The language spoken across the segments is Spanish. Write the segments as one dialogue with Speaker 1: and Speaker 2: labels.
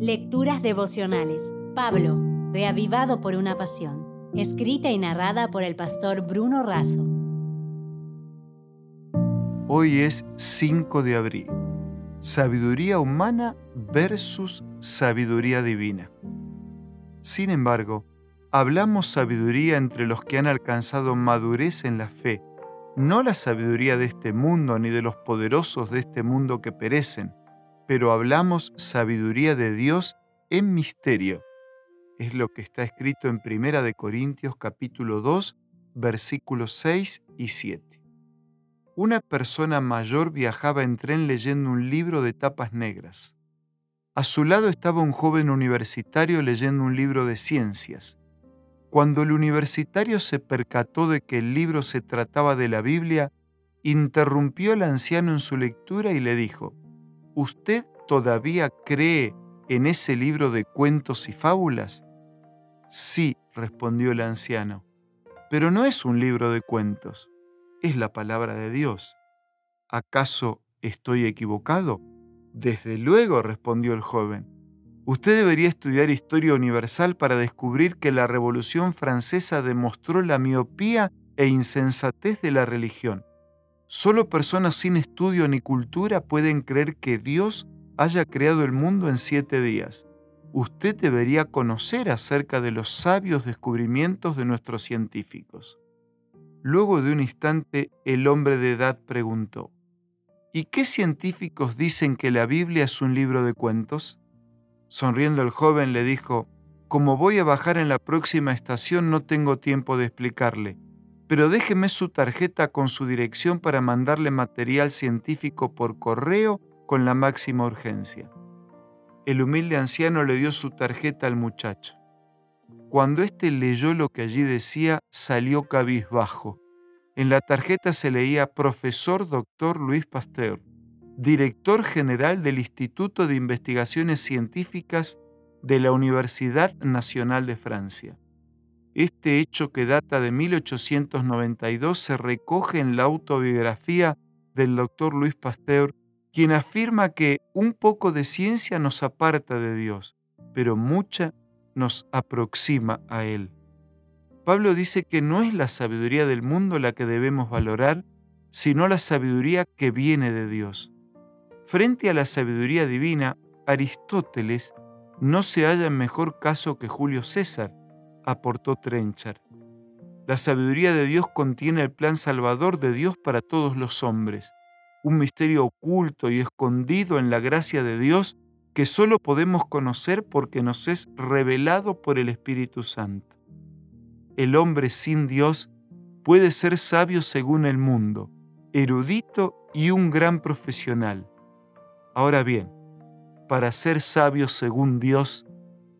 Speaker 1: Lecturas devocionales. Pablo, reavivado por una pasión. Escrita y narrada por el pastor Bruno Razo.
Speaker 2: Hoy es 5 de abril. Sabiduría humana versus sabiduría divina. Sin embargo, hablamos sabiduría entre los que han alcanzado madurez en la fe, no la sabiduría de este mundo ni de los poderosos de este mundo que perecen, pero hablamos sabiduría de Dios en misterio. Es lo que está escrito en Primera de Corintios capítulo 2, versículos 6 y 7. Una persona mayor viajaba en tren leyendo un libro de tapas negras. A su lado estaba un joven universitario leyendo un libro de ciencias. Cuando el universitario se percató de que el libro se trataba de la Biblia, interrumpió al anciano en su lectura y le dijo, ¿Usted todavía cree en ese libro de cuentos y fábulas? Sí, respondió el anciano, pero no es un libro de cuentos, es la palabra de Dios. ¿Acaso estoy equivocado? Desde luego, respondió el joven. Usted debería estudiar historia universal para descubrir que la Revolución Francesa demostró la miopía e insensatez de la religión. Solo personas sin estudio ni cultura pueden creer que Dios haya creado el mundo en siete días. Usted debería conocer acerca de los sabios descubrimientos de nuestros científicos. Luego de un instante, el hombre de edad preguntó, ¿Y qué científicos dicen que la Biblia es un libro de cuentos? Sonriendo el joven le dijo, Como voy a bajar en la próxima estación no tengo tiempo de explicarle pero déjeme su tarjeta con su dirección para mandarle material científico por correo con la máxima urgencia. El humilde anciano le dio su tarjeta al muchacho. Cuando éste leyó lo que allí decía, salió cabizbajo. En la tarjeta se leía Profesor Doctor Luis Pasteur, Director General del Instituto de Investigaciones Científicas de la Universidad Nacional de Francia. Este hecho que data de 1892 se recoge en la autobiografía del doctor Luis Pasteur, quien afirma que un poco de ciencia nos aparta de Dios, pero mucha nos aproxima a Él. Pablo dice que no es la sabiduría del mundo la que debemos valorar, sino la sabiduría que viene de Dios. Frente a la sabiduría divina, Aristóteles no se halla en mejor caso que Julio César, aportó Trenchard. La sabiduría de Dios contiene el plan salvador de Dios para todos los hombres, un misterio oculto y escondido en la gracia de Dios que solo podemos conocer porque nos es revelado por el Espíritu Santo. El hombre sin Dios puede ser sabio según el mundo, erudito y un gran profesional. Ahora bien, para ser sabio según Dios,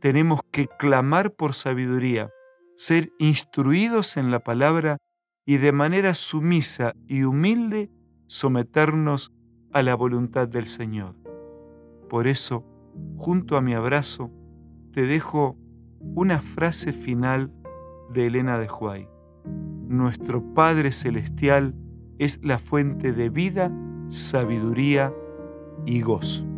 Speaker 2: tenemos que clamar por sabiduría, ser instruidos en la palabra y de manera sumisa y humilde someternos a la voluntad del Señor. Por eso, junto a mi abrazo, te dejo una frase final de Elena de Huay. Nuestro Padre Celestial es la fuente de vida, sabiduría y gozo.